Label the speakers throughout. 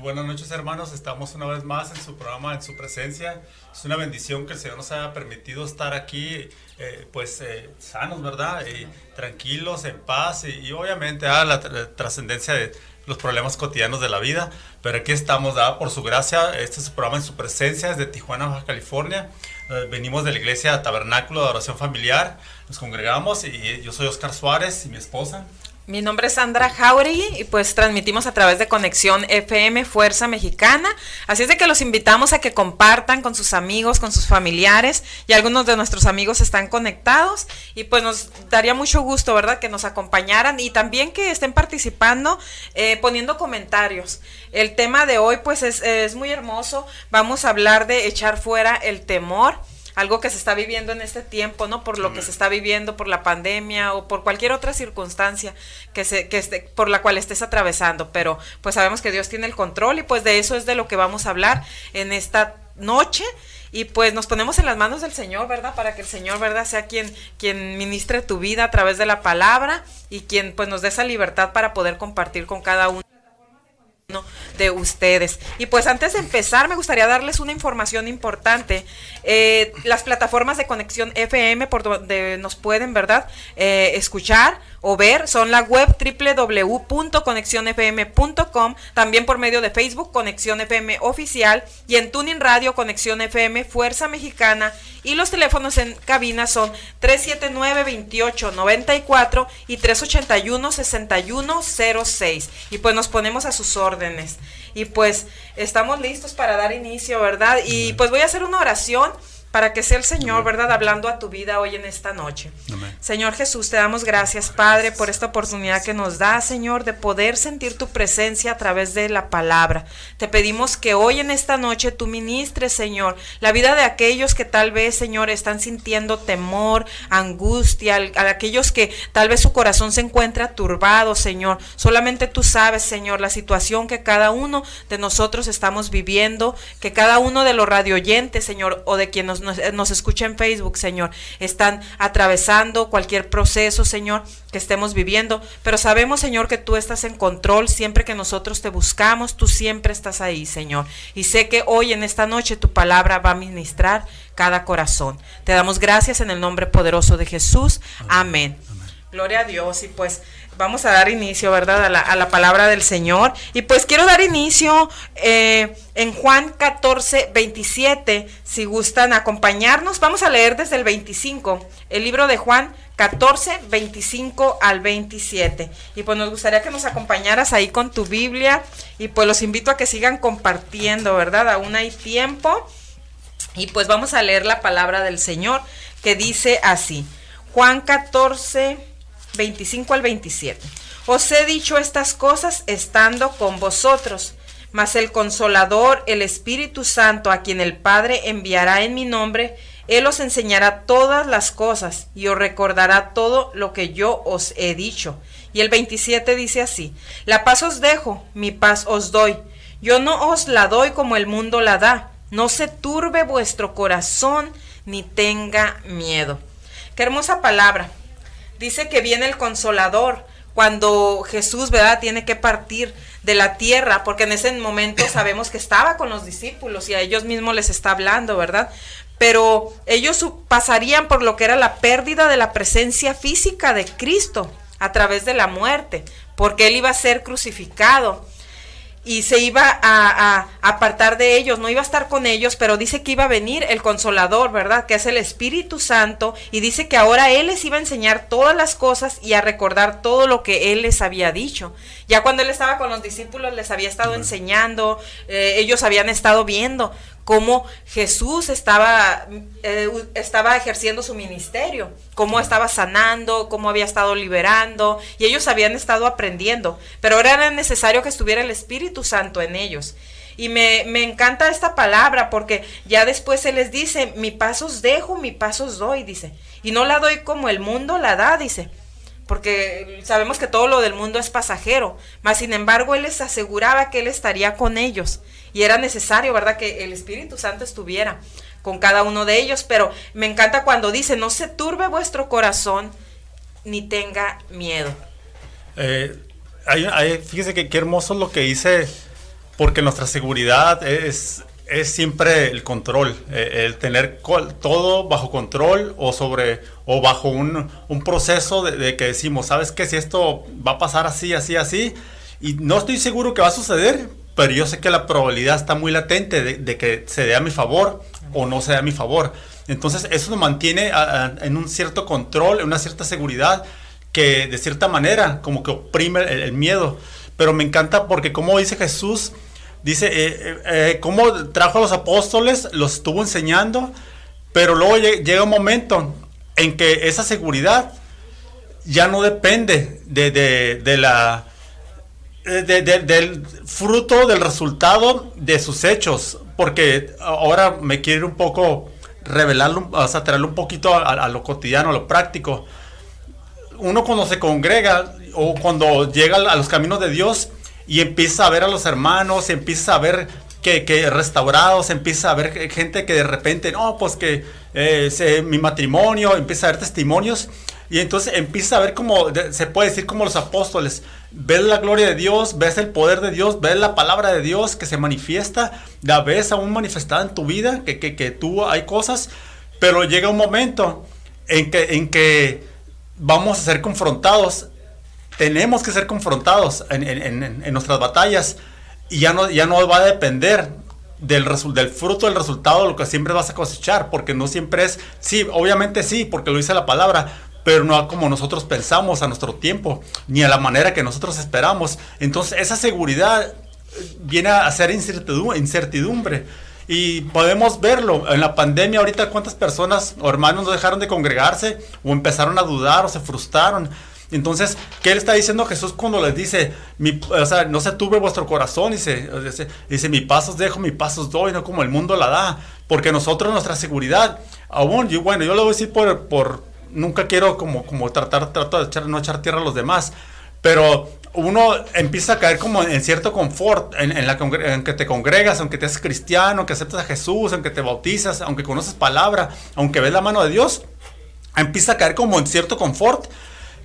Speaker 1: Muy buenas noches hermanos, estamos una vez más en su programa, en su presencia. Es una bendición que el Señor nos haya permitido estar aquí, eh, pues eh, sanos, ¿verdad? Y tranquilos, en paz y, obviamente a ah, la, trascendencia de los problemas cotidianos de la vida. Pero aquí estamos, ¿verdad? Por su gracia, este es su programa en su presencia desde Tijuana, Baja California. Eh, venimos de la iglesia Tabernáculo de Oración Familiar, nos congregamos y yo soy Oscar Suárez y mi esposa.
Speaker 2: Mi nombre es Sandra Jauregui y pues transmitimos a través de Conexión FM Fuerza Mexicana. Así es de que los invitamos a que compartan con sus amigos, con sus familiares y algunos de nuestros amigos están conectados y pues nos daría mucho gusto, ¿verdad? Que nos acompañaran y también que estén participando eh, poniendo comentarios. El tema de hoy pues es, es muy hermoso. Vamos a hablar de echar fuera el temor algo que se está viviendo en este tiempo, ¿no? Por lo que se está viviendo, por la pandemia o por cualquier otra circunstancia que se, que esté, por la cual estés atravesando. Pero pues sabemos que Dios tiene el control y pues de eso es de lo que vamos a hablar en esta noche. Y pues nos ponemos en las manos del Señor, ¿verdad? Para que el Señor, ¿verdad? Sea quien, quien ministre tu vida a través de la palabra y quien pues nos dé esa libertad para poder compartir con cada uno de ustedes. Y pues antes de empezar, me gustaría darles una información importante. Eh, las plataformas de conexión FM por donde nos pueden, ¿verdad? Eh, escuchar o ver son la web www.conexionfm.com, también por medio de Facebook Conexión FM Oficial y en Tuning Radio Conexión FM Fuerza Mexicana y los teléfonos en cabina son 379-2894 y 381-6106 y pues nos ponemos a sus órdenes. Y pues estamos listos para dar inicio, ¿verdad? Y pues voy a hacer una oración para que sea el Señor, ¿verdad?, hablando a tu vida hoy en esta noche. Señor Jesús, te damos gracias, Padre, por esta oportunidad que nos da, Señor, de poder sentir tu presencia a través de la palabra. Te pedimos que hoy en esta noche tú ministres, Señor, la vida de aquellos que tal vez, Señor, están sintiendo temor, angustia, a aquellos que tal vez su corazón se encuentra turbado, Señor. Solamente tú sabes, Señor, la situación que cada uno de nosotros estamos viviendo, que cada uno de los radioyentes, Señor, o de quien nos nos, escucha en Facebook, Señor, están atravesando cualquier proceso, Señor, que estemos viviendo. Pero sabemos, Señor, que tú estás en control siempre que nosotros te buscamos, tú siempre estás ahí, Señor. Y sé que hoy en esta noche tu palabra va a ministrar cada corazón. Te damos gracias en el nombre poderoso de Jesús. Amén. Gloria a Dios. Y pues vamos a dar inicio, ¿verdad? A la, a la palabra del Señor. Y pues quiero dar inicio eh, en Juan 14, 27. Si gustan acompañarnos, vamos a leer desde el 25, el libro de Juan 14, 25 al 27. Y pues nos gustaría que nos acompañaras ahí con tu Biblia. Y pues los invito a que sigan compartiendo, ¿verdad? Aún hay tiempo. Y pues vamos a leer la palabra del Señor que dice así. Juan 14, 25 al 27. Os he dicho estas cosas estando con vosotros, mas el consolador, el Espíritu Santo, a quien el Padre enviará en mi nombre, Él os enseñará todas las cosas y os recordará todo lo que yo os he dicho. Y el 27 dice así, la paz os dejo, mi paz os doy. Yo no os la doy como el mundo la da. No se turbe vuestro corazón ni tenga miedo. Qué hermosa palabra dice que viene el consolador cuando Jesús, ¿verdad?, tiene que partir de la tierra, porque en ese momento sabemos que estaba con los discípulos y a ellos mismos les está hablando, ¿verdad? Pero ellos pasarían por lo que era la pérdida de la presencia física de Cristo a través de la muerte, porque Él iba a ser crucificado y se iba a, apartar de ellos, no iba a estar con ellos, pero dice que iba a venir el consolador, ¿verdad? Que es el Espíritu Santo, y dice que ahora Él les iba a enseñar todas las cosas y a recordar todo lo que Él les había dicho. Ya cuando Él estaba con los discípulos les había estado enseñando, eh, ellos habían estado viendo cómo Jesús estaba, eh, estaba ejerciendo su ministerio, cómo estaba sanando, cómo había estado liberando, y ellos habían estado aprendiendo, pero ahora era necesario que estuviera el Espíritu Santo en ellos. Y me, me encanta esta palabra porque ya después se les dice, mi paso os dejo, mi paso os doy, dice. Y no la doy como el mundo la da, dice porque sabemos que todo lo del mundo es pasajero, mas sin embargo él les aseguraba que él estaría con ellos y era necesario, ¿verdad?, que el Espíritu Santo estuviera con cada uno de ellos, pero me encanta cuando dice, no se turbe vuestro corazón ni tenga miedo.
Speaker 1: Eh, fíjese que qué hermoso lo que dice porque nuestra seguridad es, siempre el control, eh, el tener todo bajo control o sobre o bajo un, un proceso de, que decimos, sabes que si esto va a pasar así, así, así, y no estoy seguro que va a suceder, pero yo sé que la probabilidad está muy latente de, que se dé a mi favor o no se dé a mi favor. Entonces eso nos mantiene en un cierto control, en una cierta seguridad que de cierta manera como que oprime el, miedo. Pero me encanta porque como dice Jesús, dice eh, eh, eh, cómo trajo a los apóstoles, los estuvo enseñando, pero luego llega un momento en que esa seguridad ya no depende de, de la del fruto, del resultado de sus hechos. Porque ahora me quiero un poco revelarlo, o sea, traerlo un poquito a, lo cotidiano, a lo práctico. Uno cuando se congrega o cuando llega a los caminos de Dios y empieza a ver a los hermanos, empieza a ver que, que restaurados, empieza a ver gente que de repente, no, pues que eh, mi matrimonio, empieza a ver testimonios y entonces empieza a ver como, se puede decir como los apóstoles, ves la gloria de Dios, ves el poder de Dios, ves la palabra de Dios que se manifiesta, la ves aún manifestada en tu vida, que, que, que tú hay cosas, pero llega un momento en que, en que vamos a ser confrontados, tenemos que ser confrontados en, en, en, nuestras batallas y ya no, ya no va a depender del, del fruto del resultado lo que siempre vas a cosechar, porque no siempre es, sí, obviamente sí, porque lo dice la palabra, pero no como nosotros pensamos a nuestro tiempo, ni a la manera que nosotros esperamos. Entonces esa seguridad viene a ser incertidumbre. Y podemos verlo en la pandemia ahorita cuántas personas o hermanos no dejaron de congregarse o empezaron a dudar o se frustraron. Entonces, ¿qué le está diciendo Jesús cuando les dice, mi, o sea, no se tuve vuestro corazón? Dice, dice, dice, mi pasos dejo, mi pasos doy, no como el mundo la da. Porque nosotros, nuestra seguridad, aún, yo, bueno, yo lo voy a decir por, por, nunca quiero como, como tratar, trato de echar, no echar tierra a los demás, pero uno empieza a caer como en cierto confort en, la en que te congregas, aunque te haces cristiano, aunque aceptas a Jesús, aunque te bautizas, aunque conoces palabra, aunque ves la mano de Dios, empieza a caer como en cierto confort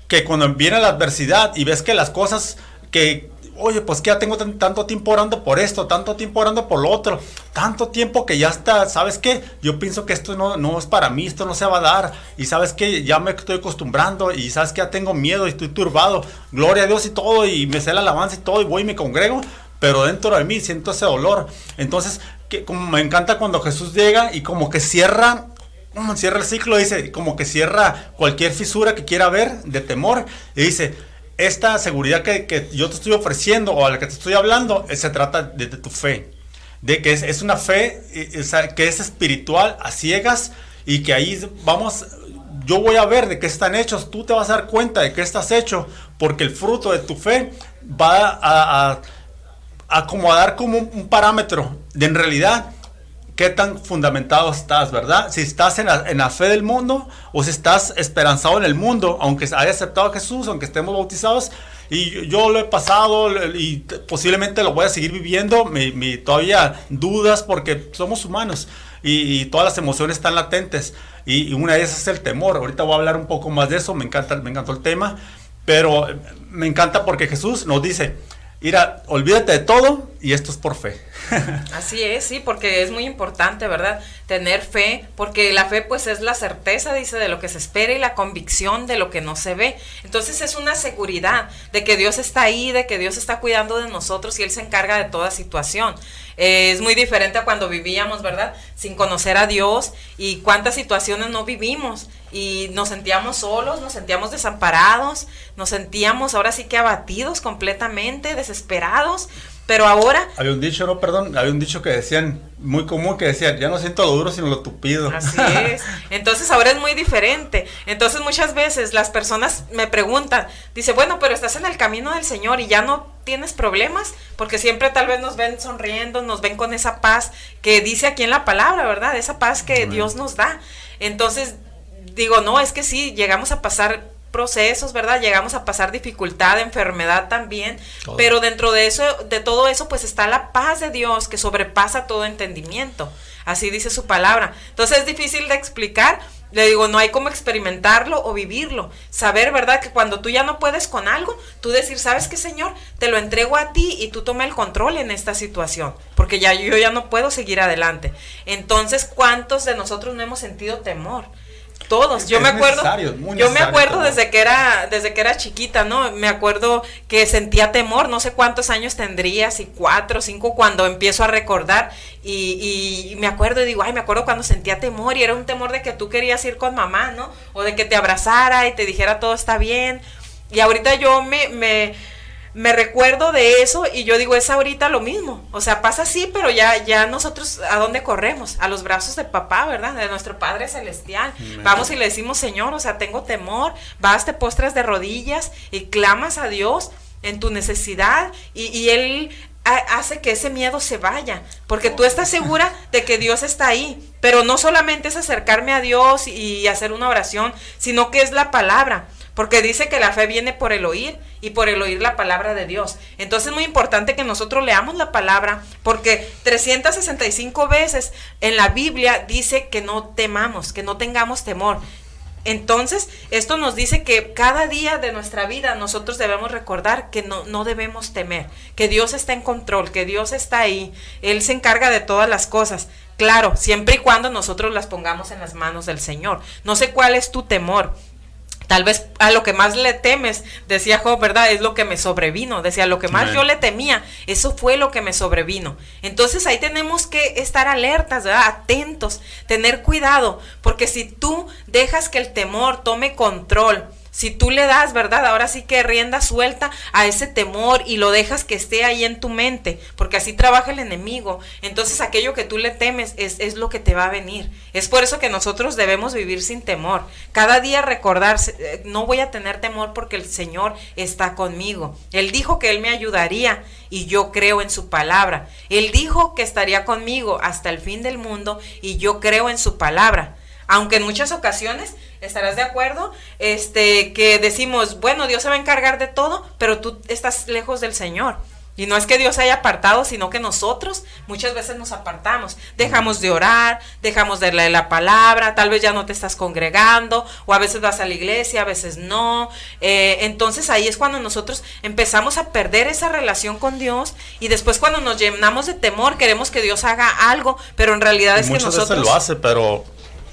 Speaker 1: que cuando viene la adversidad y ves que las cosas que oye, pues que ya tengo tanto tiempo orando por esto, tanto tiempo orando por lo otro, tanto tiempo que ya está, ¿sabes qué? Yo pienso que esto no, no es para mí, esto no se va a dar, y sabes que ya me estoy acostumbrando, y sabes que ya tengo miedo y estoy turbado, gloria a Dios y todo, y me sé la alabanza y todo, y voy y me congrego, pero dentro de mí siento ese dolor. Entonces, que, como me encanta cuando Jesús llega y como que cierra cierra el ciclo, dice, como que cierra cualquier fisura que quiera ver de temor, y dice, esta seguridad que, yo te estoy ofreciendo o a la que te estoy hablando, eh, se trata de, tu fe. De que es, una fe eh, que es espiritual a ciegas y que ahí vamos, yo voy a ver de qué están hechos, tú te vas a dar cuenta de qué estás hecho, porque el fruto de tu fe va a, a, acomodar como un, parámetro de en realidad qué tan fundamentado estás, ¿verdad? Si estás en la, fe del mundo o si estás esperanzado en el mundo, aunque haya aceptado a Jesús, aunque estemos bautizados. Y yo lo he pasado y posiblemente lo voy a seguir viviendo, mi, todavía dudas porque somos humanos y, todas las emociones están latentes. Y, una de esas es el temor. Ahorita voy a hablar un poco más de eso, me encanta, me encantó el tema, pero me encanta porque Jesús nos dice, mira, olvídate de todo y esto es por fe.
Speaker 2: Así es, sí, porque es muy importante, ¿verdad? Tener fe, porque la fe pues es la certeza, dice, de lo que se espera y la convicción de lo que no se ve. Entonces es una seguridad de que Dios está ahí, de que Dios está cuidando de nosotros y Él se encarga de toda situación. Eh, es muy diferente a cuando vivíamos, ¿verdad? Sin conocer a Dios y cuántas situaciones no vivimos y nos sentíamos solos, nos sentíamos desamparados, nos sentíamos ahora sí que abatidos completamente, desesperados pero ahora...
Speaker 1: Había un dicho, no, perdón, había un dicho que decían, muy común, que decían, ya no siento lo duro, sino lo tupido.
Speaker 2: Así es. Entonces ahora es muy diferente. Entonces muchas veces las personas me preguntan, dice, bueno, pero estás en el camino del Señor y ya no tienes problemas, porque siempre tal vez nos ven sonriendo, nos ven con esa paz que dice aquí en la palabra, ¿verdad? Esa paz que Dios nos da. Entonces, digo, no, es que sí, llegamos a pasar procesos, ¿verdad? Llegamos a pasar dificultad, enfermedad también, pero dentro de eso, de todo eso, pues está la paz de Dios que sobrepasa todo entendimiento. Así dice su palabra. Entonces es difícil de explicar Le digo, no hay como experimentarlo o vivirlo. Saber, ¿verdad? Que cuando tú ya no puedes con algo, tú decir, ¿sabes qué, Señor? Te lo entrego a ti y tú toma el control en esta situación. Porque ya yo ya no puedo seguir adelante. Entonces, ¿cuántos de nosotros no hemos sentido temor? Todos. Yo me acuerdo. Yo me acuerdo desde que era, desde que era chiquita, ¿no? Me acuerdo que sentía temor, no sé cuántos años tendría, si cuatro, cinco, cuando empiezo a recordar. Y, y me acuerdo y digo, ay, me acuerdo cuando sentía temor y era un temor de que tú querías ir con mamá, ¿no? O de que te abrazara y te dijera todo está bien. Y ahorita yo me, me me recuerdo de eso y yo digo, es ahorita lo mismo. O sea, pasa así, pero ya, ya nosotros, ¿a dónde corremos? A los brazos de papá, ¿verdad? De nuestro Padre Celestial. Vamos y le decimos, Señor, o sea, tengo temor. Vas, te postras de rodillas y clamas a Dios en tu necesidad y, y Él hace que ese miedo se vaya, porque tú estás segura de que Dios está ahí, pero no solamente es acercarme a Dios y hacer una oración, sino que es la palabra. Porque dice que la fe viene por el oír y por el oír la palabra de Dios. Entonces es muy importante que nosotros leamos la palabra porque 365 veces en la Biblia dice que no temamos, que no tengamos temor. Entonces, esto nos dice que cada día de nuestra vida nosotros debemos recordar que no, no debemos temer, que Dios está en control, que Dios está ahí, Él se encarga de todas las cosas. Claro, siempre y cuando nosotros las pongamos en las manos del Señor. No sé cuál es tu temor, Tal vez a lo que más le temes, decía Job, ¿verdad? Es lo que me sobrevino. Decía, lo que más yo le temía, eso fue lo que me sobrevino. Entonces ahí tenemos que estar alertas, ¿verdad? Atentos, tener cuidado, porque si tú dejas que el temor tome control, si tú le das, ¿verdad? Ahora sí que rienda suelta a ese temor y lo dejas que esté ahí en tu mente, porque así trabaja el enemigo. Entonces aquello que tú le temes es, es lo que te va a venir. Es por eso que nosotros debemos vivir sin temor. Cada día recordarse, eh, no voy a tener temor porque el Señor está conmigo. Él dijo que Él me ayudaría y yo creo en su palabra. Él dijo que estaría conmigo hasta el fin del mundo y yo creo en su palabra. Aunque en muchas ocasiones estarás de acuerdo, este, que decimos, bueno, Dios se va a encargar de todo, pero tú estás lejos del Señor. Y no es que Dios haya apartado, sino que nosotros muchas veces nos apartamos. Dejamos de orar, dejamos de leer la palabra, tal vez ya no te estás congregando, o a veces vas a la iglesia, a veces no. Eh, entonces ahí es cuando nosotros empezamos a perder esa relación con Dios y después cuando nos llenamos de temor queremos que Dios haga algo, pero en realidad es que nosotros...
Speaker 1: Veces lo hace, pero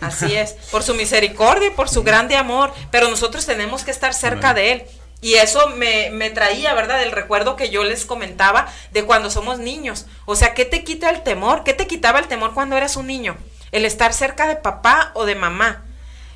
Speaker 2: Así es, por su misericordia y por su grande amor, pero nosotros tenemos que estar cerca de Él. Y eso me, me, traía, ¿verdad? El recuerdo que yo les comentaba de cuando somos niños. O sea, ¿qué te quita el temor? ¿Qué te quitaba el temor cuando eras un niño? El estar cerca de papá o de mamá.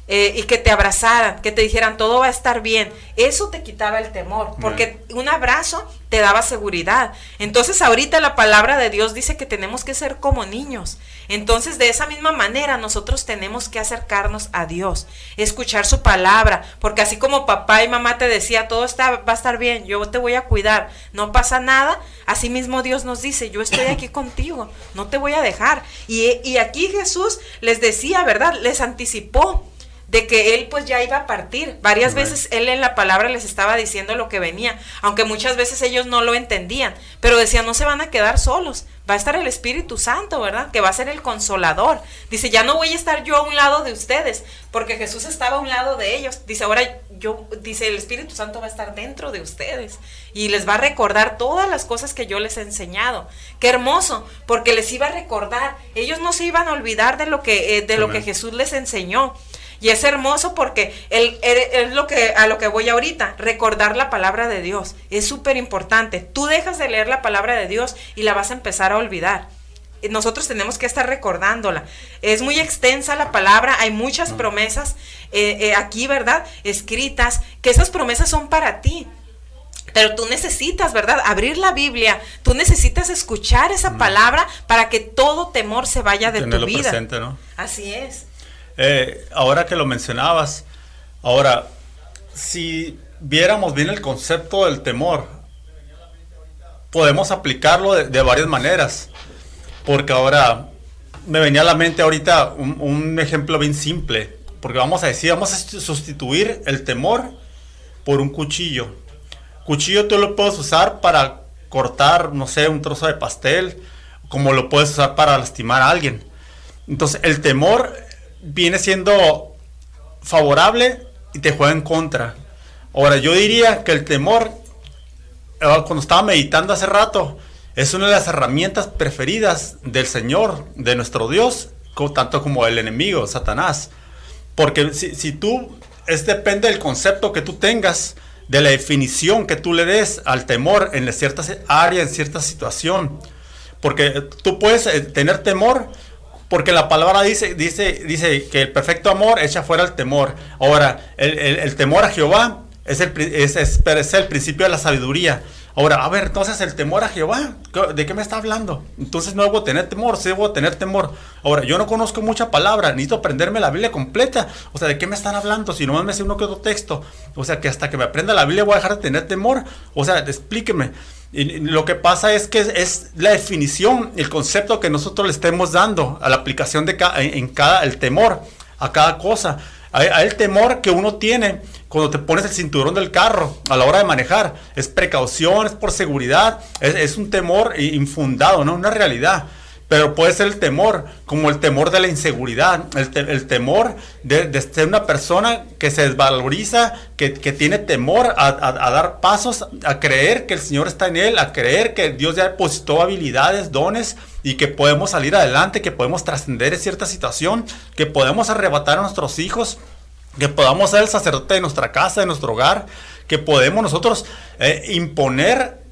Speaker 2: Eh, y que te abrazaran, que te dijeran todo va a estar bien. Eso te quitaba el temor, porque un abrazo te daba seguridad. Entonces ahorita la palabra de Dios dice que tenemos que ser como niños. Entonces de esa misma manera nosotros tenemos que acercarnos a Dios, escuchar su palabra, porque así como papá y mamá te decía, todo está, va a estar bien, yo te voy a cuidar, no pasa nada, así mismo Dios nos dice, yo estoy aquí contigo, no te voy a dejar. Y, y aquí Jesús les decía, ¿verdad? Les anticipó de que él pues ya iba a partir. Varias veces él en la palabra les estaba diciendo lo que venía, aunque muchas veces ellos no lo entendían, pero decían, no se van a quedar solos, va a estar el Espíritu Santo, ¿verdad? Que va a ser el consolador. Dice, ya no voy a estar yo a un lado de ustedes, porque Jesús estaba a un lado de ellos. Dice, ahora yo, dice, el Espíritu Santo va a estar dentro de ustedes y les va a recordar todas las cosas que yo les he enseñado. Qué hermoso, porque les iba a recordar. Ellos no se iban a olvidar de lo que, eh, de lo que Jesús les enseñó. Y es hermoso porque es lo que, a lo que voy ahorita, recordar la palabra de Dios. Es súper importante. Tú dejas de leer la palabra de Dios y la vas a empezar a olvidar. Nosotros tenemos que estar recordándola. Es muy extensa la palabra, hay muchas promesas eh, eh, aquí, ¿verdad? Escritas, que esas promesas son para ti. Pero tú necesitas, ¿verdad? Abrir la Biblia, tú necesitas escuchar esa palabra para que todo temor se vaya de tu vida.
Speaker 1: Presente, ¿no?
Speaker 2: Así es.
Speaker 1: Eh, ahora que lo mencionabas, ahora, si viéramos bien el concepto del temor, podemos aplicarlo de, varias maneras. Porque ahora me venía a la mente ahorita un, ejemplo bien simple. Porque vamos a decir, vamos a sustituir el temor por un cuchillo. Cuchillo tú lo puedes usar para cortar, no sé, un trozo de pastel, como lo puedes usar para lastimar a alguien. Entonces, el temor viene siendo favorable y te juega en contra. Ahora, yo diría que el temor, eh, cuando estaba meditando hace rato, es una de las herramientas preferidas del Señor, de nuestro Dios, tanto como el enemigo, Satanás. Porque si, si tú, es depende del concepto que tú tengas, de la definición que tú le des al temor en ciertas áreas, en cierta situación. Porque tú puedes eh, tener temor, porque la palabra dice, dice, dice que el perfecto amor echa fuera el temor. Ahora, el, temor a Jehová es el, es, es el principio de la sabiduría. Ahora, a ver, entonces el temor a Jehová, ¿de qué me está hablando? Entonces no debo tener temor, sí debo tener temor. Ahora, yo no conozco mucha palabra, necesito aprenderme la Biblia completa. O sea, ¿de qué me están hablando? Si no me sé uno que otro texto. O sea, que hasta que me aprenda la Biblia voy a dejar de tener temor. O sea, explíqueme. Lo que pasa es que es, la definición, el concepto que nosotros le estemos dando a la aplicación de en cada, el temor a cada cosa. Hay, el temor que uno tiene cuando te pones el cinturón del carro a la hora de manejar. Es precaución, es por seguridad, es, es un temor infundado, ¿no? Una realidad pero puede ser el temor, como el temor de la inseguridad, el, temor de, ser una persona que se desvaloriza, que, tiene temor a, dar pasos, a creer que el Señor está en él, a creer que Dios ya depositó habilidades, dones y que podemos salir adelante, que podemos trascender en cierta situación, que podemos arrebatar a nuestros hijos, que podamos ser el sacerdote de nuestra casa, de nuestro hogar, que podemos nosotros eh, imponer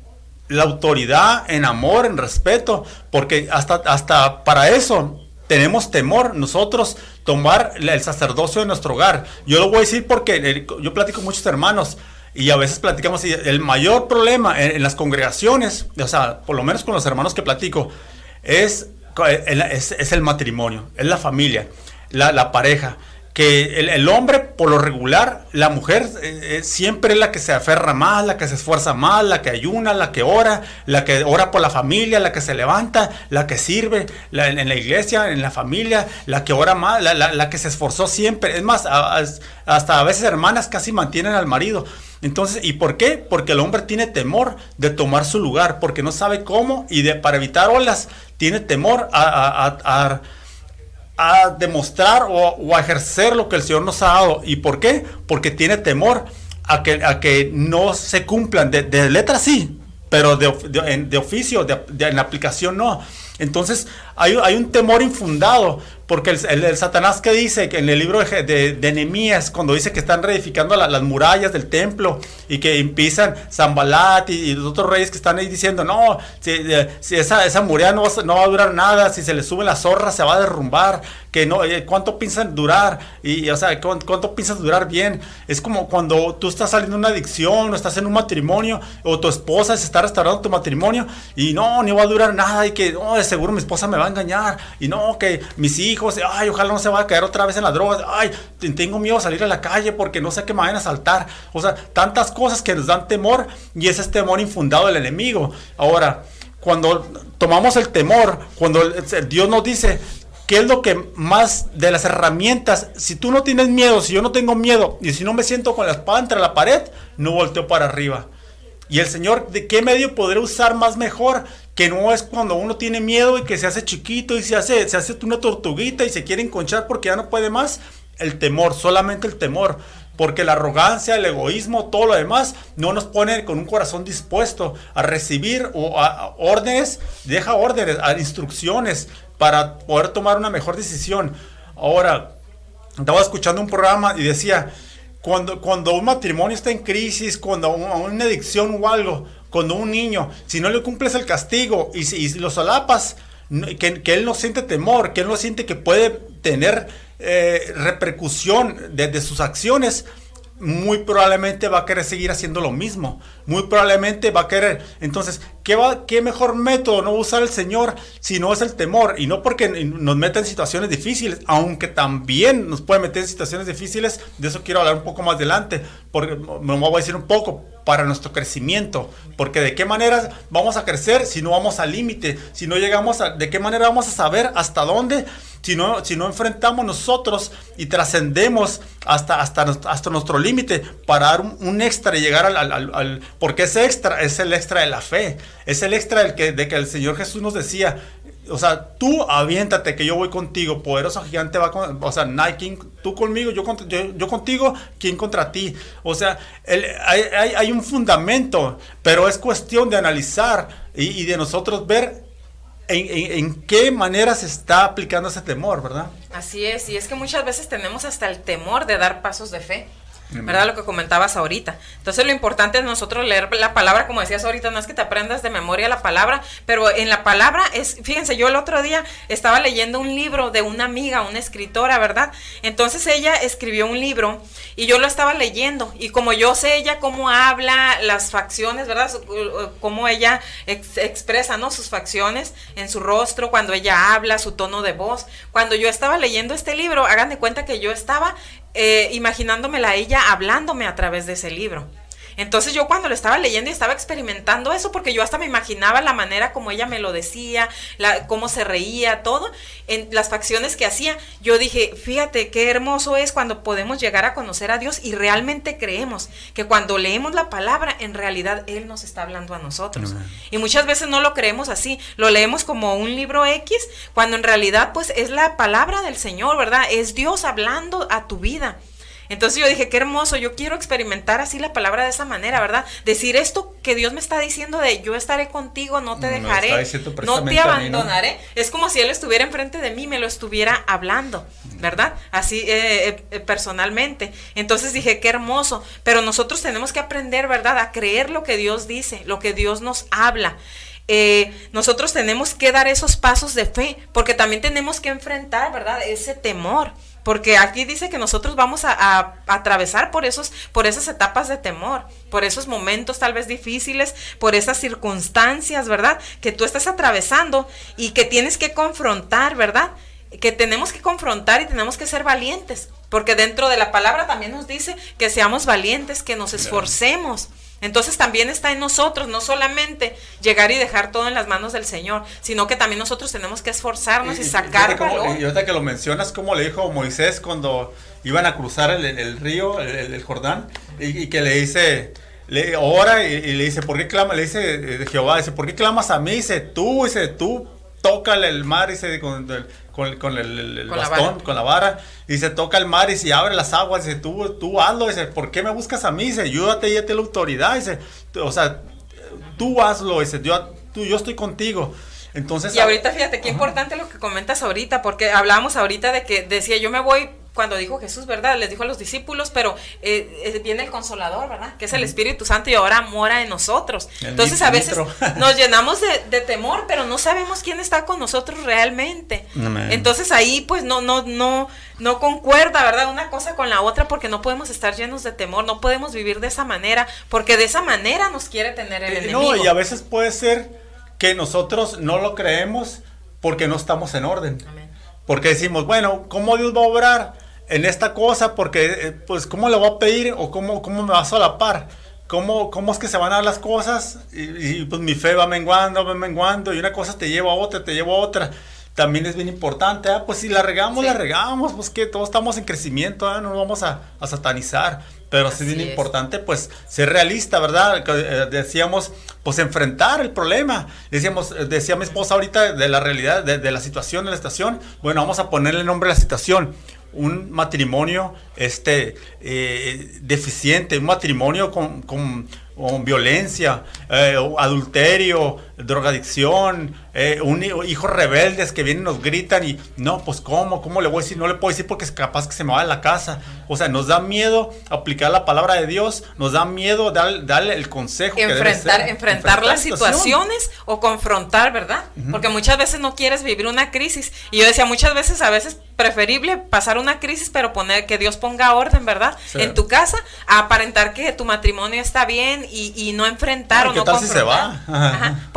Speaker 1: la autoridad en amor, en respeto, porque hasta, hasta para eso tenemos temor nosotros tomar el sacerdocio de nuestro hogar. Yo lo voy a decir porque yo platico con muchos hermanos y a veces platicamos y el mayor problema en, las congregaciones, o sea, por lo menos con los hermanos que platico, es, es, el matrimonio, es la familia, la, la pareja que el, hombre, por lo regular, la mujer eh, eh, siempre es la que se aferra más, la que se esfuerza más, la que ayuna, la que ora, la que ora por la familia, la que se levanta, la que sirve en, la iglesia, en la familia, la que ora más, la, que se esforzó siempre. Es más, hasta a veces hermanas casi mantienen al marido. Entonces, ¿y por qué? Porque el hombre tiene temor de tomar su lugar, porque no sabe cómo y de, para evitar olas, tiene temor a a demostrar o, a ejercer lo que el Señor nos ha dado. ¿Y por qué? Porque tiene temor a que, a que no se cumplan. De, de letra sí, pero de, de oficio, en aplicación no. Entonces hay, hay, un temor infundado, porque el, Satanás que dice que en el libro de, de, cuando dice que están reedificando las murallas del templo y que empiezan Zambalat y, los otros reyes que están ahí diciendo, no, si, esa, esa muralla no va, no va, a durar nada, si se le sube la zorra se va a derrumbar, que no, eh, ¿cuánto piensan durar? Y, o sea, ¿cuánto, piensas durar bien? Es como cuando tú estás saliendo de una adicción o estás en un matrimonio o tu esposa se está restaurando tu matrimonio y no, ni va a durar nada y que, no, seguro mi esposa me va a engañar y no, que mis hijos, ay, ojalá no se vaya a caer otra vez en la droga, ay, tengo miedo a salir a la calle porque no sé qué me vayan a saltar. O sea, tantas cosas que nos dan temor y ese es temor infundado del enemigo. Ahora, cuando tomamos el temor, cuando Dios nos dice, ¿Qué es lo que más de las herramientas? Si tú no tienes miedo, si yo no tengo miedo, y si no me siento con la espada entre la pared, no volteo para arriba. Y el Señor, ¿de qué medio podré usar más mejor? Que no es cuando uno tiene miedo y que se hace chiquito y se hace, se hace una tortuguita y se quiere enconchar porque ya no puede más. El temor, solamente el temor. Porque la arrogancia, el egoísmo, todo lo demás no nos pone con un corazón dispuesto a recibir órdenes, deja órdenes, a instrucciones para poder tomar una mejor decisión. Ahora, estaba escuchando un programa y decía, cuando, cuando un matrimonio está en crisis, cuando una adicción o algo, cuando un niño, si no le cumples el castigo y, si lo solapas, que, él no siente temor, que él no siente que puede tener eh, repercusión de, sus acciones, muy probablemente va a querer seguir haciendo lo mismo. Muy probablemente va a querer. Entonces, ¿qué, va, qué mejor método no usar el Señor si no es el temor? Y no porque nos meta en situaciones difíciles, aunque también nos puede meter en situaciones difíciles. De eso quiero hablar un poco más adelante, porque me voy a decir un poco para nuestro crecimiento. Porque de qué manera vamos a crecer si no vamos al límite, si no llegamos a. de qué manera vamos a saber hasta dónde si no, si no enfrentamos nosotros y trascendemos hasta, hasta, hasta nuestro límite para dar un, extra y llegar al, al, Porque ese extra es el extra de la fe, es el extra del que, de que el Señor Jesús nos decía, o sea, tú aviéntate que yo voy contigo, poderoso gigante va con, o sea, Nike, tú conmigo, yo, yo, contigo, ¿quién contra ti? O sea, hay, hay, un fundamento, pero es cuestión de analizar y, de nosotros ver en, en, qué manera se está aplicando ese temor, ¿verdad?
Speaker 2: Así es, y es que muchas veces tenemos hasta el temor de dar pasos de fe. ¿Verdad? Lo que comentabas ahorita. Entonces lo importante es nosotros leer la palabra, como decías ahorita, no es que te aprendas de memoria la palabra, pero en la palabra es, fíjense, yo el otro día estaba leyendo un libro de una amiga, una escritora, ¿verdad? Entonces ella escribió un libro y yo lo estaba leyendo y como yo sé ella cómo habla, las facciones, ¿verdad? Cómo ella expresa, ¿no? Sus facciones en su rostro, cuando ella habla, su tono de voz. Cuando yo estaba leyendo este libro, hagan de cuenta que yo estaba eh, imaginándomela a ella hablándome a través de ese libro. Entonces yo cuando lo estaba leyendo y estaba experimentando eso, porque yo hasta me imaginaba la manera como ella me lo decía, la, cómo se reía, todo, en las facciones que hacía, yo dije, fíjate qué hermoso es cuando podemos llegar a conocer a Dios y realmente creemos que cuando leemos la palabra, en realidad Él nos está hablando a nosotros. Y muchas veces no lo creemos así, lo leemos como un libro X, cuando en realidad pues es la palabra del Señor, ¿verdad? Es Dios hablando a tu vida. Entonces yo dije, qué hermoso, yo quiero experimentar así la palabra de esa manera, ¿verdad? Decir esto que Dios me está diciendo de yo estaré contigo, no te dejaré, no te abandonaré. Es como si Él estuviera enfrente de mí, me lo estuviera hablando, ¿verdad? Así eh, eh, eh, personalmente. Entonces dije, qué hermoso, pero nosotros tenemos que aprender, ¿verdad? A creer lo que Dios dice, lo que Dios nos habla. nosotros tenemos que dar esos pasos de fe, porque también tenemos que enfrentar, ¿verdad? Ese temor. Porque aquí dice que nosotros vamos a, atravesar por, esos, por esas etapas de temor, por esos momentos tal vez difíciles, por esas circunstancias, ¿verdad? Que tú estás atravesando y que tienes que confrontar, ¿verdad? Que tenemos que confrontar y tenemos que ser valientes. Porque dentro de la palabra también nos dice que seamos valientes, que nos esforcemos. Entonces también está en nosotros, no solamente llegar y dejar todo en las manos del Señor, sino que también nosotros tenemos que esforzarnos y, sacar
Speaker 1: valor. y ahorita que lo mencionas, como le dijo Moisés cuando iban a cruzar el, río, el, Jordán, y, que le dice, le ora y, le dice, ¿por qué clama? Le dice de Jehová, dice, ¿por qué clamas a mí? Dice, tú, dice, tú, tócale el mar, dice, con, con, con el, bastón, con la vara, y se toca el mar y se abre las aguas, dice, tú, tú hazlo, dice, ¿por qué me buscas a mí? Dice, ayúdate y la autoridad, dice, o sea, tú hazlo, dice, yo, tú, yo estoy contigo. Entonces,
Speaker 2: y ahorita fíjate qué importante lo que comentas ahorita, porque hablábamos ahorita de que decía yo me voy cuando dijo Jesús, ¿verdad? Les dijo a los discípulos, pero eh, eh, viene el consolador, ¿verdad? Que es el Espíritu Santo y ahora mora en nosotros. Entonces a veces nos llenamos de, temor, pero no sabemos quién está con nosotros realmente. Entonces ahí pues no, no, no, no concuerda, ¿verdad? Una cosa con la otra porque no podemos estar llenos de temor, no podemos vivir de esa manera, porque de esa manera nos quiere tener el eh, enemigo.
Speaker 1: No, y a veces puede ser que nosotros no lo creemos porque no estamos en orden. Porque decimos, bueno, ¿cómo Dios va a obrar? En esta cosa porque, eh, pues, ¿cómo le voy a pedir o cómo, cómo me va a solapar? ¿Cómo, ¿Cómo es que se van a dar las cosas? Y, pues mi fe va menguando, va menguando, y una cosa te lleva a otra, te lleva a otra. También es bien importante, ¿ah? pues si la regamos, la regamos, pues que todos estamos en crecimiento, ¿ah? no nos vamos a, a satanizar. Pero sí es bien importante, pues, ser realista, ¿verdad? Eh, decíamos, pues, enfrentar el problema. Decíamos, eh, decía mi esposa ahorita de la realidad, de, de la situación de la estación. Bueno, vamos a ponerle nombre a la situación un matrimonio este, eh, deficiente, un matrimonio con, con, violencia, eh, adulterio, drogadicción, eh, un, hijos rebeldes que vienen y nos gritan y no, pues ¿cómo? ¿Cómo le voy a decir? No le puedo decir porque es capaz que se me va de la casa. O sea, nos da miedo aplicar la palabra de Dios, nos da miedo darle el consejo.
Speaker 2: Enfrentar, enfrentar, las situaciones o confrontar, ¿verdad? Porque muchas veces no quieres vivir una crisis. Y yo decía, muchas veces, a veces preferible pasar una crisis, pero poner que Dios ponga orden, ¿verdad? En tu casa, a aparentar que tu matrimonio está bien y, no enfrentar o no
Speaker 1: tal se va?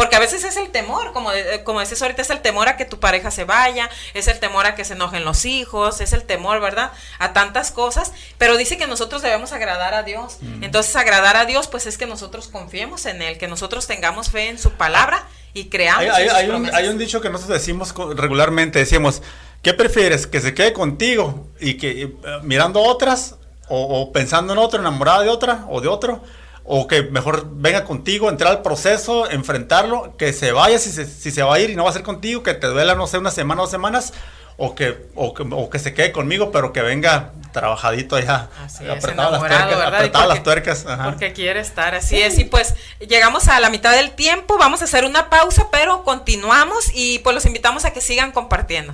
Speaker 2: Porque a veces es el temor, como, como dices ahorita, es el temor a que tu pareja se vaya, es el temor a que se enojen los hijos, es el temor, ¿verdad? A tantas cosas, pero dice que nosotros debemos agradar a Dios. Mm. Entonces, agradar a Dios, pues es que nosotros confiemos en Él, que nosotros tengamos fe en su palabra y creamos.
Speaker 1: Hay, hay, un, hay un dicho que nosotros decimos regularmente, decimos, ¿qué prefieres? ¿Que se quede contigo y que eh, mirando otras o, pensando en otra, enamorada de otra o de otro? O que mejor venga contigo, entrar al proceso, enfrentarlo, que se vaya si se, si se va a ir y no va a ser contigo, que te duela, no sé, una semana o dos semanas, o que, o que, o que se quede conmigo, pero que venga trabajadito allá,
Speaker 2: apretado las tuercas,
Speaker 1: las tuercas.
Speaker 2: Porque quiere estar, así es. Y pues llegamos a la mitad del tiempo, vamos a hacer una pausa, pero continuamos y pues los invitamos a que sigan compartiendo.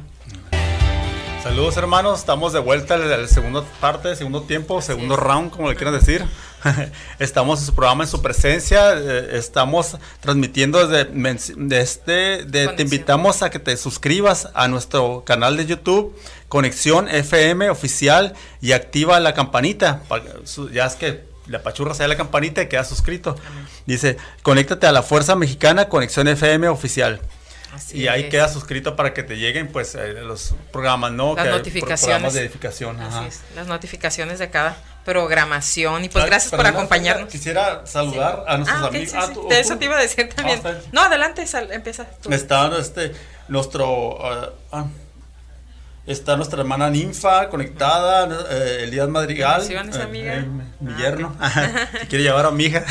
Speaker 1: Saludos hermanos, estamos de vuelta en la segunda parte, segundo tiempo, segundo round, como le quieran decir. estamos en su programa, en su presencia, eh, estamos transmitiendo desde, este, te invitamos a que te suscribas a nuestro canal de YouTube, Conexión FM Oficial, y activa la campanita, ya es que la pachurra sea la campanita y queda suscrito. Dice, conéctate a la Fuerza Mexicana, Conexión FM Oficial y ahí queda suscrito para que te lleguen pues eh, los programas, ¿no?
Speaker 2: Las notificaciones.
Speaker 1: de edificación.
Speaker 2: las notificaciones de cada programación. Y pues gracias por acompañarnos.
Speaker 1: Quisiera saludar a nuestros ah, amigos. Ah,
Speaker 2: de eso te iba a decir también. no, adelante, empieza
Speaker 1: tú. Está este, nuestro... Uh, Está nuestra hermana Ninfa conectada, eh, Elías Madrigal.
Speaker 2: Eh, amiga? Eh,
Speaker 1: mi ah, yerno. si quiere llevar a mi hija.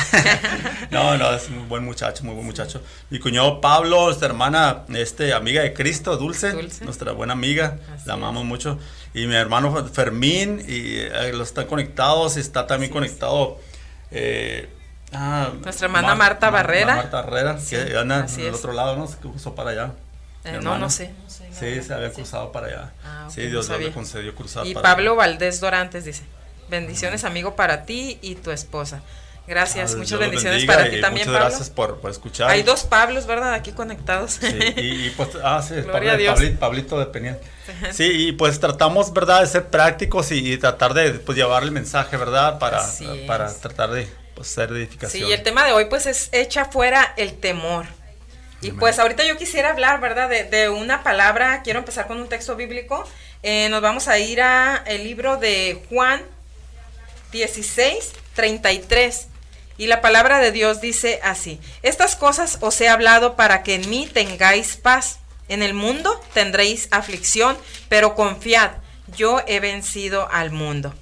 Speaker 1: no, no, es un buen muchacho, muy buen muchacho. Mi cuñado Pablo, nuestra hermana, este, amiga de Cristo, Dulce, nuestra buena amiga, la amamos mucho. Y mi hermano Fermín, y los están conectados, está también conectado.
Speaker 2: Ah, nuestra hermana Marta Barrera.
Speaker 1: Marta Barrera, que anda del otro lado, ¿no? Se cruzó para allá.
Speaker 2: No, no sé.
Speaker 1: Sí, se había cruzado para allá. Ah, sí, Dios le concedió cruzar.
Speaker 2: Y Pablo Valdés Dorantes dice, bendiciones amigo para ti y tu esposa. Gracias, muchas bendiciones para ti también,
Speaker 1: muchas gracias por, escuchar.
Speaker 2: Hay dos Pablos, ¿verdad? Aquí conectados.
Speaker 1: Sí, y, pues, ah, sí, Pablito, Pablito, de Peniel. Sí, y pues tratamos, ¿verdad?, de ser prácticos y, tratar de pues, llevar el mensaje, ¿verdad?, para, para tratar de pues, ser de edificación.
Speaker 2: Sí, y el tema de hoy, pues, es echa fuera el temor. Y pues ahorita yo quisiera hablar, ¿verdad? De, una palabra, quiero empezar con un texto bíblico. Eh, nos vamos a ir a el libro de Juan 16, 33. Y la palabra de Dios dice así, estas cosas os he hablado para que en mí tengáis paz. En el mundo tendréis aflicción, pero confiad, yo he vencido al mundo.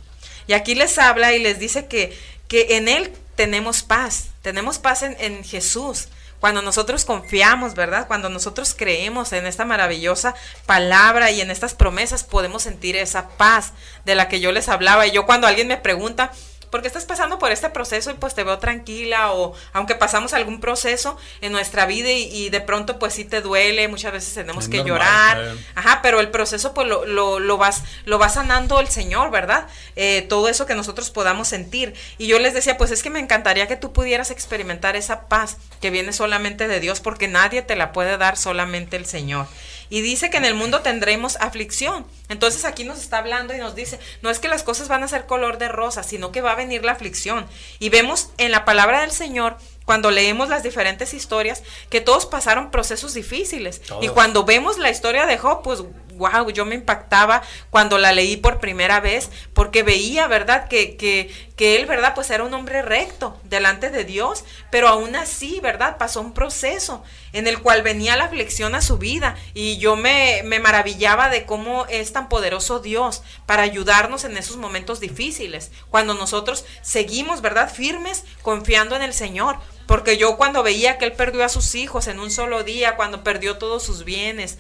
Speaker 2: Y aquí les habla y les dice que, que en Él tenemos paz, tenemos paz en, en Jesús cuando nosotros confiamos, ¿verdad? Cuando nosotros creemos en esta maravillosa palabra y en estas promesas, podemos sentir esa paz de la que yo les hablaba. Y yo cuando alguien me pregunta, porque estás pasando por este proceso y pues te veo tranquila o aunque pasamos algún proceso en nuestra vida y, de pronto pues sí te duele, muchas veces tenemos que llorar, ajá, pero el proceso pues lo, lo, lo, vas, lo va sanando el Señor, ¿verdad? Eh, todo eso que nosotros podamos sentir. Y yo les decía, pues es que me encantaría que tú pudieras experimentar esa paz que viene solamente de Dios porque nadie te la puede dar solamente el Señor. Y dice que en el mundo tendremos aflicción. Entonces aquí nos está hablando y nos dice, no es que las cosas van a ser color de rosa, sino que va a venir la aflicción. Y vemos en la palabra del Señor cuando leemos las diferentes historias, que todos pasaron procesos difíciles. Y cuando vemos la historia de Job, pues wow, yo me impactaba cuando la leí por primera vez, porque veía, ¿verdad? Que, que, que él, ¿verdad? Pues era un hombre recto delante de Dios, pero aún así, ¿verdad? Pasó un proceso en el cual venía la aflicción a su vida y yo me, me maravillaba de cómo es tan poderoso Dios para ayudarnos en esos momentos difíciles, cuando nosotros seguimos, ¿verdad? Firmes, confiando en el Señor. Porque yo cuando veía que él perdió a sus hijos en un solo día, cuando perdió todos sus bienes,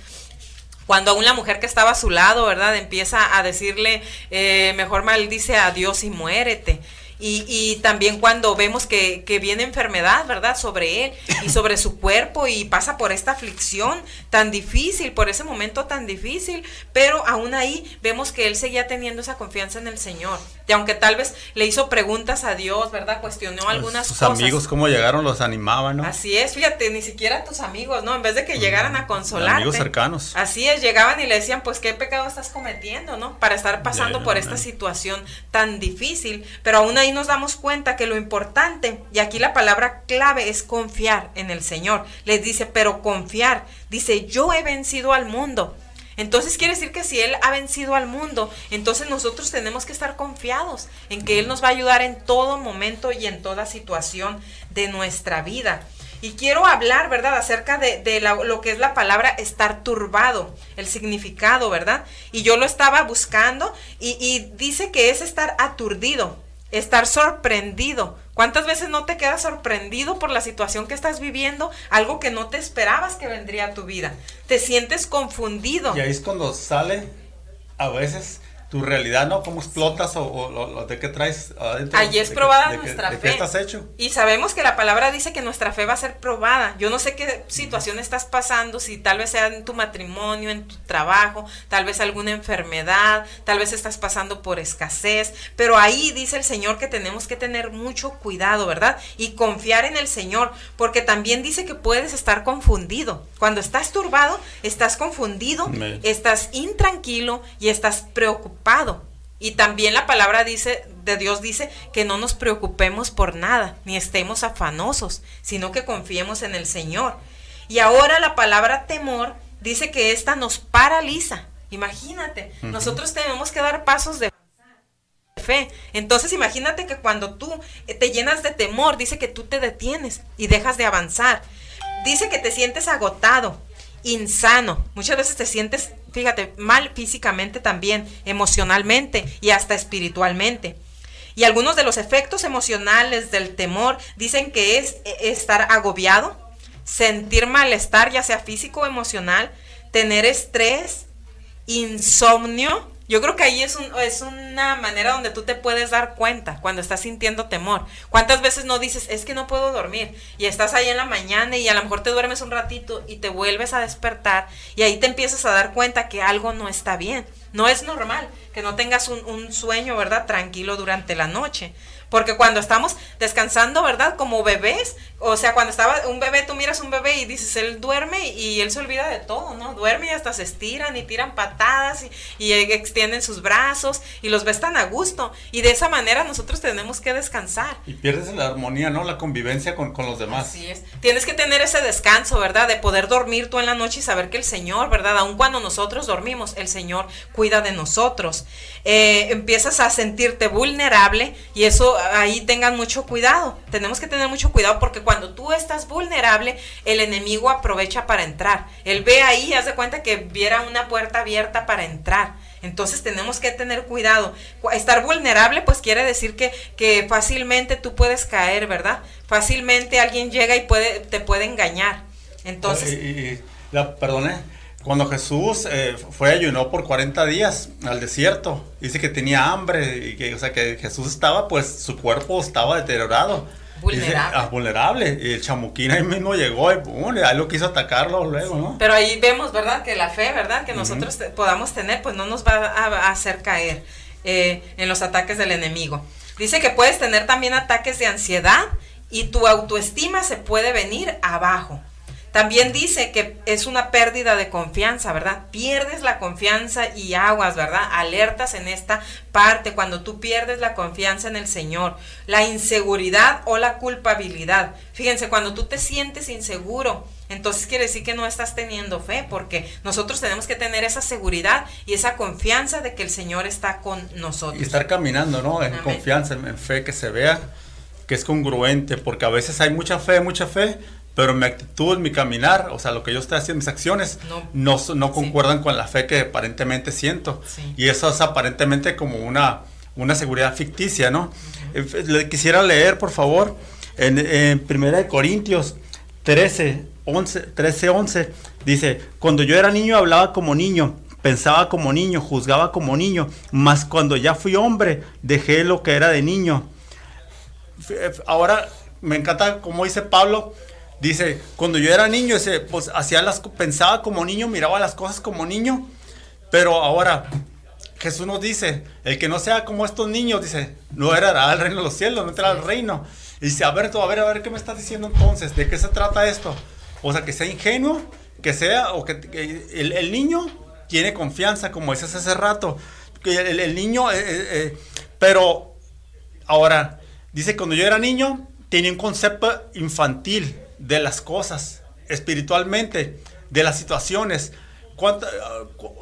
Speaker 2: cuando aún la mujer que estaba a su lado, ¿verdad? Empieza a decirle, eh, mejor maldice a Dios y muérete. Y, y, también cuando vemos que, que, viene enfermedad, ¿verdad? Sobre él y sobre su cuerpo y pasa por esta aflicción tan difícil, por ese momento tan difícil, pero aún ahí vemos que él seguía teniendo esa confianza en el Señor. Y aunque tal vez le hizo preguntas a Dios, ¿verdad? Cuestionó pues, algunas
Speaker 1: sus
Speaker 2: cosas.
Speaker 1: Sus amigos, ¿cómo llegaron? Los animaban, ¿no?
Speaker 2: Así es, fíjate, ni siquiera tus amigos, ¿no? En vez de que llegaran a consolarte.
Speaker 1: Amigos cercanos.
Speaker 2: Así es, llegaban y le decían, pues, ¿qué pecado estás cometiendo, no? Para estar pasando por esta situación tan difícil. Pero aún ahí nos damos cuenta que lo importante, y aquí la palabra clave es confiar en el Señor. Les dice, pero confiar. Dice, yo he vencido al mundo. Entonces quiere decir que si Él ha vencido al mundo, entonces nosotros tenemos que estar confiados en que Él nos va a ayudar en todo momento y en toda situación de nuestra vida. Y quiero hablar, ¿verdad?, acerca de, lo que es la palabra estar turbado, el significado, ¿verdad? Y yo lo estaba buscando y, y dice que es estar aturdido, estar sorprendido. ¿Cuántas veces no te quedas sorprendido por la situación que estás viviendo? Algo que no te esperabas que vendría a tu vida. Te sientes confundido.
Speaker 1: Y ahí es cuando sale a veces tu realidad, ¿no? ¿Cómo explotas o, de qué traes
Speaker 2: adentro? Allí es probada nuestra fe.
Speaker 1: ¿De qué estás hecho?
Speaker 2: Y sabemos que la palabra dice que nuestra fe va a ser probada. Yo no sé qué situación estás pasando, si tal vez sea en tu matrimonio, en tu trabajo, tal vez alguna enfermedad, tal vez estás pasando por escasez, pero ahí dice el Señor que tenemos que tener mucho cuidado, ¿verdad? Y confiar en el Señor, porque también dice que puedes estar confundido. Cuando estás turbado, estás confundido, estás intranquilo y estás preocupado y también la palabra dice, de Dios dice que no nos preocupemos por nada, ni estemos afanosos, sino que confiemos en el Señor. Y ahora la palabra temor dice que esta nos paraliza. Imagínate, nosotros tenemos que dar pasos de fe. Entonces imagínate que cuando tú te llenas de temor, dice que tú te detienes y dejas de avanzar. Dice que te sientes agotado, insano. Muchas veces te sientes, fíjate, mal físicamente también, emocionalmente y hasta espiritualmente. Y algunos de los efectos emocionales del temor dicen que es e, estar agobiado, sentir malestar, ya sea físico o emocional, tener estrés, insomnio, yo creo que ahí es, es una manera donde tú te puedes dar cuenta cuando estás sintiendo temor. ¿Cuántas veces no dices, es que no puedo dormir? Y estás ahí en la mañana y a lo mejor te duermes un ratito y te vuelves a despertar y ahí te empiezas a dar cuenta que algo no está bien. No es normal que no tengas un, un sueño, ¿verdad? Tranquilo durante la noche. Porque cuando estamos descansando, ¿verdad? Como bebés, o sea, cuando estaba un bebé, tú miras un bebé y dices, él duerme y él se olvida de todo, ¿no? Duerme y hasta se estiran y tiran patadas y, extienden sus brazos y los ves tan a gusto. Y de esa manera nosotros tenemos que descansar.
Speaker 1: Y pierdes la armonía, ¿no? La convivencia con, con los demás.
Speaker 2: Así es. Tienes que tener ese descanso, ¿verdad? De poder dormir tú en la noche y saber que el Señor, ¿verdad? Aun cuando nosotros dormimos, el Señor cuida de nosotros. Eh, empiezas a sentirte vulnerable y eso ahí tengan mucho cuidado. Tenemos que tener mucho cuidado porque cuando tú estás vulnerable, el enemigo aprovecha para entrar. Él ve ahí, hace cuenta que viera una puerta abierta para entrar. Entonces tenemos que tener cuidado. Estar vulnerable pues quiere decir que, que fácilmente tú puedes caer, ¿verdad? Fácilmente alguien llega y puede, te puede engañar. Entonces...
Speaker 1: Y, perdone, cuando Jesús eh, fue ayunó por 40 días al desierto, dice que tenía hambre y que, o sea, que Jesús estaba, pues su cuerpo estaba deteriorado. Vulnerable. Ah, vulnerable. Y el chamuquín ahí mismo llegó y pum, ahí lo quiso atacarlo luego, ¿no?
Speaker 2: Pero ahí vemos, ¿verdad? Que la fe, ¿verdad? Que nosotros podamos tener, pues no nos va a, hacer caer eh, en los ataques del enemigo. Dice que puedes tener también ataques de ansiedad y tu autoestima se puede venir abajo. También dice que es una pérdida de confianza, ¿verdad? Pierdes la confianza y aguas, ¿verdad? Alertas en esta parte cuando tú pierdes la confianza en el Señor, la inseguridad o la culpabilidad. Fíjense, cuando tú te sientes inseguro, entonces quiere decir que no estás teniendo fe, porque nosotros tenemos que tener esa seguridad y esa confianza de que el Señor está con nosotros.
Speaker 1: Y estar caminando, ¿no? En confianza, en fe, que se vea que es congruente, porque a veces hay mucha fe, mucha fe, pero mi actitud, mi caminar, o sea, lo que yo estoy haciendo, mis acciones, no, no, concuerdan con la fe que aparentemente siento. Y eso es aparentemente como una, una seguridad ficticia, ¿no? Eh, le quisiera leer, por favor, en, en 1 Corintios 13, 11, 13, 11, dice, cuando yo era niño hablaba como niño, pensaba como niño, juzgaba como niño, mas cuando ya fui hombre, dejé lo que era de niño. Eh, ahora, me encanta como dice Pablo, Dice, cuando yo era niño, ese, pues hacía las, pensaba como niño, miraba las cosas como niño, pero ahora Jesús nos dice, el que no sea como estos niños, dice, no era el reino de los cielos, no entrará al reino. Y dice, a ver, tú, a ver, a ver, ¿qué me estás diciendo entonces? ¿De qué se trata esto? O sea, que sea ingenuo, que sea, o que, el, niño tiene confianza, como dices hace rato, que el, niño, eh, eh, eh, pero ahora, dice, cuando yo era niño, tenía un concepto infantil de las cosas, espiritualmente, de las situaciones.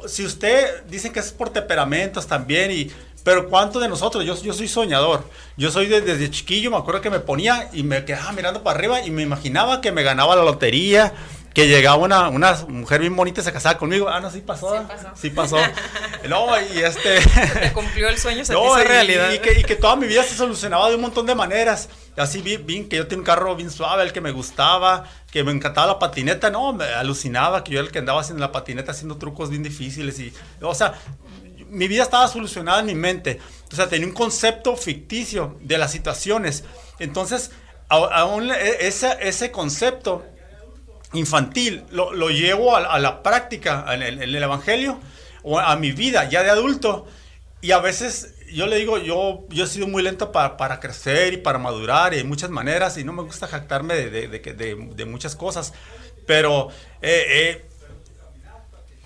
Speaker 1: si usted dice que es por temperamentos también, y, Pero ¿cuántos de nosotros? Yo, yo soy soñador. Yo soy desde chiquillo, me acuerdo que me ponía y me quedaba mirando para arriba y me imaginaba que me ganaba la lotería, que llegaba una, una mujer bien bonita y se casaba conmigo. Ah, no, sí pasó. Sí pasó. no, y este...
Speaker 2: Se cumplió el sueño, se no, realidad.
Speaker 1: Y, que, y, que, toda mi vida se solucionaba de un montón de maneras. Así vi, vi, que yo tenía un carro bien suave, el que me gustaba, que me encantaba la patineta. No, me alucinaba que yo era el que andaba haciendo la patineta, haciendo trucos bien difíciles. y O sea, mi vida estaba solucionada en mi mente. O sea, tenía un concepto ficticio de las situaciones. Entonces, aún e, ese, ese concepto infantil lo, lo llevo a, la práctica en el, Evangelio o a mi vida ya de adulto. Y a veces yo le digo, yo, yo he sido muy lento para, para crecer y para madurar y de muchas maneras y no me gusta jactarme de, de, de, muchas cosas. Pero eh, eh,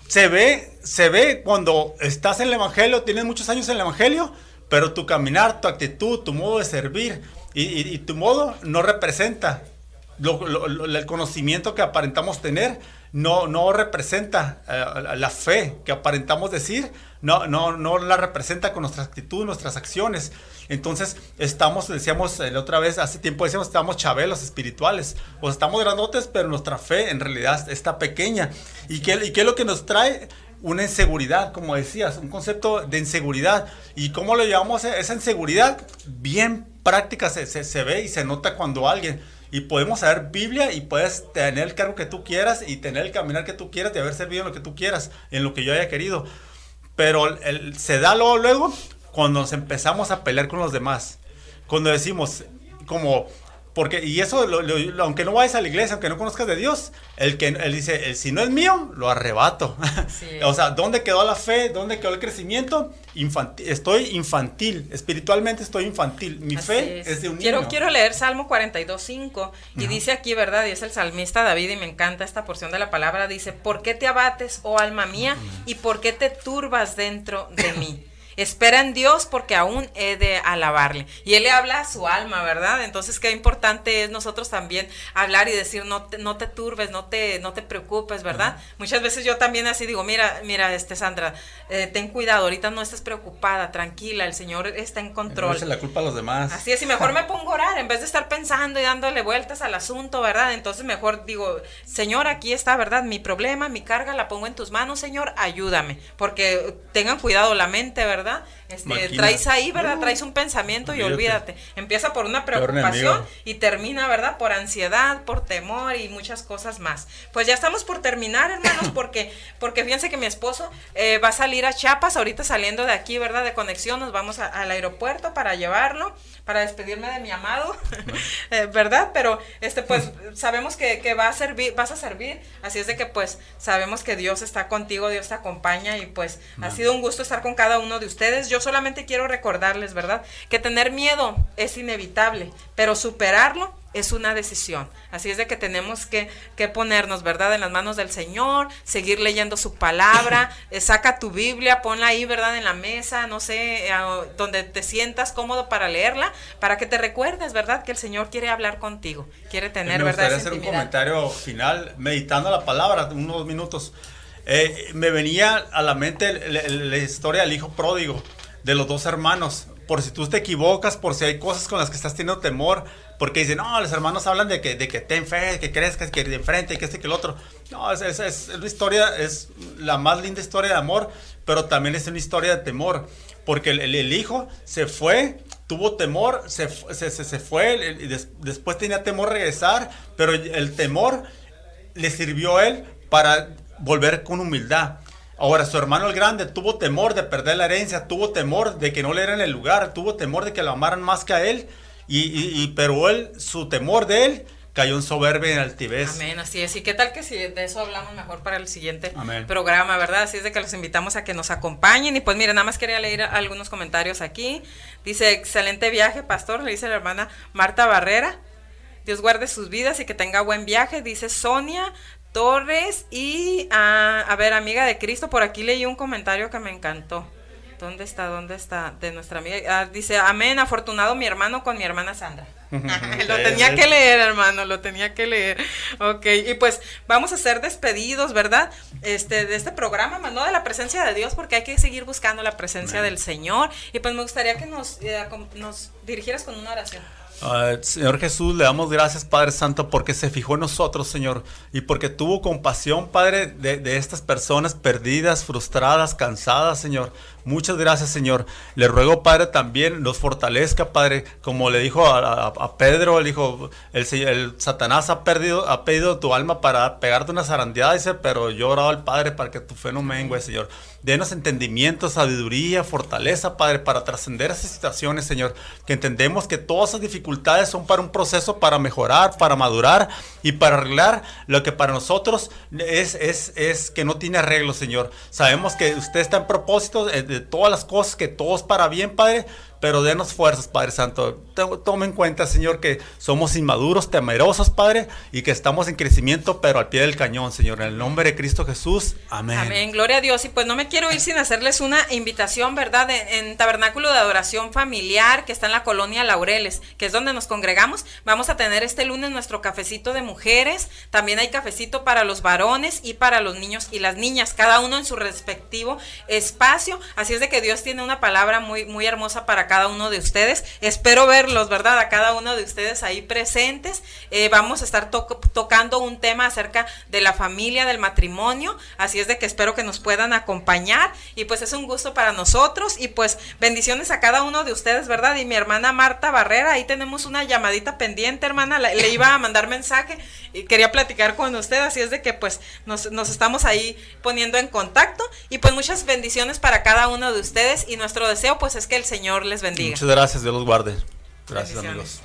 Speaker 1: se ve, se ve cuando estás en el Evangelio, tienes muchos años en el Evangelio, pero tu caminar, tu actitud, tu modo de servir y, tu modo no representa el conocimiento que aparentamos tener, no, no representa eh, la fe que aparentamos decir, no, no, no la representa con nuestra actitud, nuestras acciones. Entonces, estamos, decíamos la otra vez, hace tiempo decíamos, estamos chabelos espirituales, o estamos grandotes, pero nuestra fe en realidad está pequeña. ¿Y qué, y qué es lo que nos trae? Una inseguridad, como decías, un concepto de inseguridad. ¿Y cómo lo llevamos esa inseguridad? Bien práctica se, se, se ve y se nota cuando alguien y podemos saber Biblia y puedes tener el cargo que tú quieras y tener el caminar que tú quieras y haber servido en lo que tú quieras, en lo que yo haya querido. Pero el, se da luego, luego cuando nos empezamos a pelear con los demás. Cuando decimos, como, porque, y eso, aunque no vayas a la iglesia, aunque no conozcas de Dios, el que él dice, el, si no es mío, lo arrebato. o sea, ¿dónde quedó la fe? ¿Dónde quedó el crecimiento? Infantil, estoy infantil, espiritualmente estoy infantil. Mi fe es. de un
Speaker 2: quiero,
Speaker 1: niño.
Speaker 2: Quiero leer Salmo 42.5 y dice aquí, ¿verdad? Y es el salmista David y me encanta esta porción de la palabra. Dice, ¿por qué te abates, oh alma mía? ¿Y por qué te turbas dentro de mí? Espera en Dios porque aún he de alabarle. Y él le habla a su alma, ¿verdad? Entonces qué importante es nosotros también hablar y decir, no te, no te turbes, no te, no te preocupes, ¿verdad? Muchas veces yo también así digo, mira, mira, este Sandra, eh, ten cuidado, ahorita no estés preocupada, tranquila, el Señor está en control.
Speaker 1: No la culpa a los demás.
Speaker 2: Así es, y mejor me pongo a orar en vez de estar pensando y dándole vueltas al asunto, ¿verdad? Entonces mejor digo, Señor, aquí está, ¿verdad? Mi problema, mi carga, la pongo en tus manos, Señor, ayúdame, porque tengan cuidado la mente, ¿verdad? ¿verdad? Este, traes ahí, ¿verdad? Traes un pensamiento y olvídate. Empieza por una preocupación y termina, ¿verdad? Por ansiedad, por temor y muchas cosas más. Pues ya estamos por terminar, hermanos, porque, porque fíjense que mi esposo eh, va a salir a Chiapas, ahorita saliendo de aquí, ¿verdad? De conexión, nos vamos al aeropuerto para llevarlo para despedirme de mi amado, eh, ¿verdad? Pero este pues sabemos que, que, va a servir, vas a servir, así es de que pues sabemos que Dios está contigo, Dios te acompaña y pues ha sido un gusto estar con cada uno de ustedes. Yo solamente quiero recordarles, ¿verdad? Que tener miedo es inevitable, pero superarlo es una decisión. Así es de que tenemos que, que, ponernos, ¿verdad?, en las manos del Señor, seguir leyendo su palabra, eh, saca tu Biblia, ponla ahí, ¿verdad?, en la mesa, no sé, donde te sientas cómodo para leerla, para que te recuerdes, ¿verdad?, que el Señor quiere hablar contigo, quiere tener,
Speaker 1: me
Speaker 2: ¿verdad?
Speaker 1: Me hacer un comentario final, meditando la palabra, unos minutos. Eh, me venía a la mente la historia del hijo pródigo, de los dos hermanos. Por si tú te equivocas, por si hay cosas con las que estás teniendo temor, porque dicen, no, los hermanos hablan de que, de que ten fe, que crezcas, que de enfrente, que este, que el otro. No, es, es, es, una historia, es la más linda historia de amor, pero también es una historia de temor. Porque el, el, hijo se fue, tuvo temor, se, se, se fue, y después tenía temor regresar, pero el temor le sirvió a él para volver con humildad. Ahora, su hermano el grande tuvo temor de perder la herencia, tuvo temor de que no le dieran el lugar, tuvo temor de que lo amaran más que a él y, y, pero él, su temor de él cayó en soberbia y en altivez.
Speaker 2: Amén, así es. ¿Y qué tal que si de eso hablamos mejor para el siguiente programa, verdad? Así es de que los invitamos a que nos acompañen. Y pues mire, nada más quería leer algunos comentarios aquí. Dice, excelente viaje, pastor, le dice la hermana Marta Barrera. Dios guarde sus vidas y que tenga buen viaje, dice Sonia Torres. Y, ah, a ver, amiga de Cristo, por aquí leí un comentario que me encantó. ¿Dónde está? ¿Dónde está? De nuestra amiga. Ah, dice, amén, afortunado mi hermano con mi hermana Sandra. lo tenía que leer, hermano, lo tenía que leer. Ok, y pues vamos a ser despedidos, ¿verdad? Este, de este programa, más no de la presencia de Dios, porque hay que seguir buscando la presencia del Señor. Y pues me gustaría que nos, eh, nos dirigieras con una oración.
Speaker 1: Señor Jesús, le damos gracias, Padre Santo, porque se fijó en nosotros, Señor, y porque tuvo compasión, Padre, de, estas personas perdidas, frustradas, cansadas, Señor. Muchas gracias, Señor. Le ruego, Padre, también los fortalezca, Padre, como le dijo a, Pedro, el dijo, el, Satanás ha perdido, ha pedido tu alma para pegarte una zarandeada, dice, pero yo orado al Padre para que tu fe no mengue, Señor. Denos entendimiento, sabiduría, fortaleza, Padre, para trascender esas situaciones, Señor. Que entendemos que todas esas dificultades son para un proceso para mejorar, para madurar y para arreglar lo que para nosotros es, es, es que no tiene arreglo, Señor. Sabemos que usted está en propósito de, de todas las cosas, que todos para bien, Padre, pero denos fuerzas, Padre Santo. Tome en cuenta, Señor, que somos inmaduros, temerosos, Padre, y que estamos en crecimiento, pero al pie del cañón, Señor. En el nombre de Cristo Jesús. Amén.
Speaker 2: Amén. Gloria a Dios. Y pues no me quiero ir sin hacerles una invitación, ¿verdad? En, Tabernáculo de Adoración Familiar, que está en la colonia Laureles, que es donde nos congregamos. Vamos a tener este lunes nuestro cafecito de mujeres. También hay cafecito para los varones y para los niños y las niñas, cada uno en su respectivo espacio. Así es de que Dios tiene una palabra muy, muy hermosa para cada uno de ustedes. Espero verlos, ¿verdad? A cada uno de ustedes ahí presentes. Eh, vamos a estar tocando un tema acerca de la familia, del matrimonio. Así es de que espero que nos puedan acompañar. Y pues es un gusto para nosotros. Y pues bendiciones a cada uno de ustedes, ¿verdad? Y mi hermana Marta Barrera, ahí tenemos una llamadita pendiente, hermana. Le, iba a mandar mensaje y quería platicar con usted. Así es de que pues nos, nos estamos ahí poniendo en contacto. Y pues muchas bendiciones para cada uno de ustedes. Y nuestro deseo pues es que el Señor les bendiga.
Speaker 1: Muchas gracias, Dios los guarde. Gracias, amigos.